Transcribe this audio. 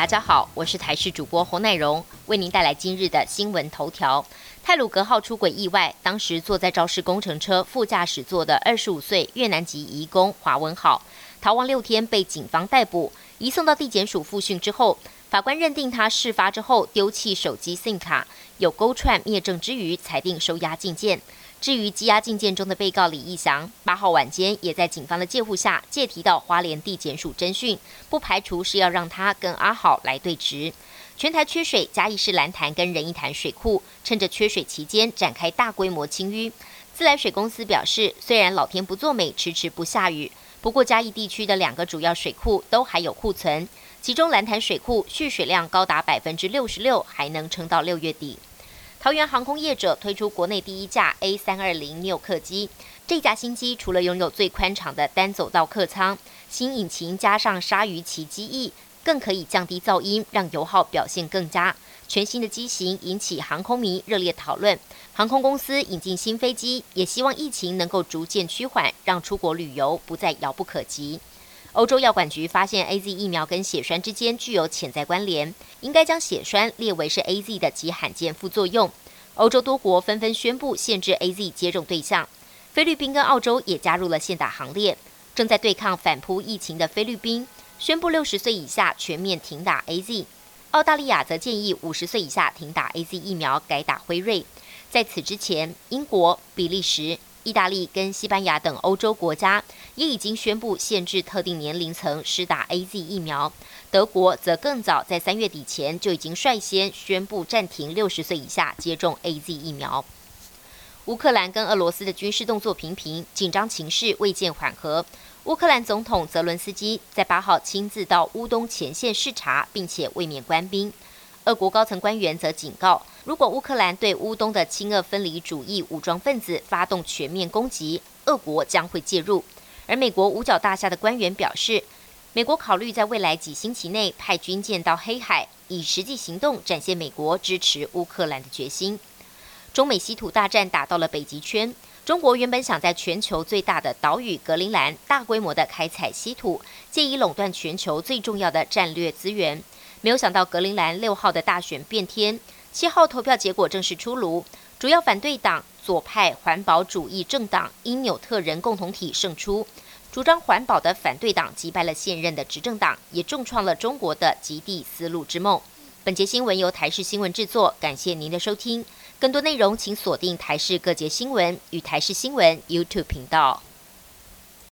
大家好，我是台视主播侯乃荣，为您带来今日的新闻头条。泰鲁格号出轨意外，当时坐在肇事工程车副驾驶座的二十五岁越南籍移工华文浩，逃亡六天被警方逮捕，移送到地检署复讯之后，法官认定他事发之后丢弃手机 SIM 卡，有勾串灭证之余，裁定收押禁见。至于羁押禁见中的被告李义祥，八号晚间也在警方的介护下借提到花莲地检署侦讯，不排除是要让他跟阿好来对质。全台缺水，嘉义市蓝潭跟仁义潭水库趁着缺水期间展开大规模清淤。自来水公司表示，虽然老天不作美，迟迟不下雨，不过嘉义地区的两个主要水库都还有库存，其中蓝潭水库蓄水量高达百分之六十六，还能撑到六月底。桃园航空业者推出国内第一架 A 三二零 neo 客机，这架新机除了拥有最宽敞的单走道客舱，新引擎加上鲨鱼鳍机翼，更可以降低噪音，让油耗表现更佳。全新的机型引起航空迷热烈讨论。航空公司引进新飞机，也希望疫情能够逐渐趋缓，让出国旅游不再遥不可及。欧洲药管局发现 A Z 疫苗跟血栓之间具有潜在关联，应该将血栓列为是 A Z 的极罕见副作用。欧洲多国纷纷宣布限制 A Z 接种对象，菲律宾跟澳洲也加入了限打行列。正在对抗反扑疫情的菲律宾宣布六十岁以下全面停打 A Z，澳大利亚则建议五十岁以下停打 A Z 疫苗，改打辉瑞。在此之前，英国、比利时。意大利跟西班牙等欧洲国家也已经宣布限制特定年龄层施打 A Z 疫苗，德国则更早在三月底前就已经率先宣布暂停六十岁以下接种 A Z 疫苗。乌克兰跟俄罗斯的军事动作频频，紧张情势未见缓和。乌克兰总统泽伦斯基在八号亲自到乌东前线视察，并且卫冕官兵。俄国高层官员则警告，如果乌克兰对乌东的亲俄分离主义武装分子发动全面攻击，俄国将会介入。而美国五角大厦的官员表示，美国考虑在未来几星期内派军舰到黑海，以实际行动展现美国支持乌克兰的决心。中美稀土大战打到了北极圈，中国原本想在全球最大的岛屿格陵兰大规模的开采稀土，借以垄断全球最重要的战略资源。没有想到，格陵兰六号的大选变天，七号投票结果正式出炉，主要反对党左派环保主义政党因纽特人共同体胜出，主张环保的反对党击败了现任的执政党，也重创了中国的极地丝路之梦。本节新闻由台视新闻制作，感谢您的收听。更多内容请锁定台视各节新闻与台视新闻 YouTube 频道。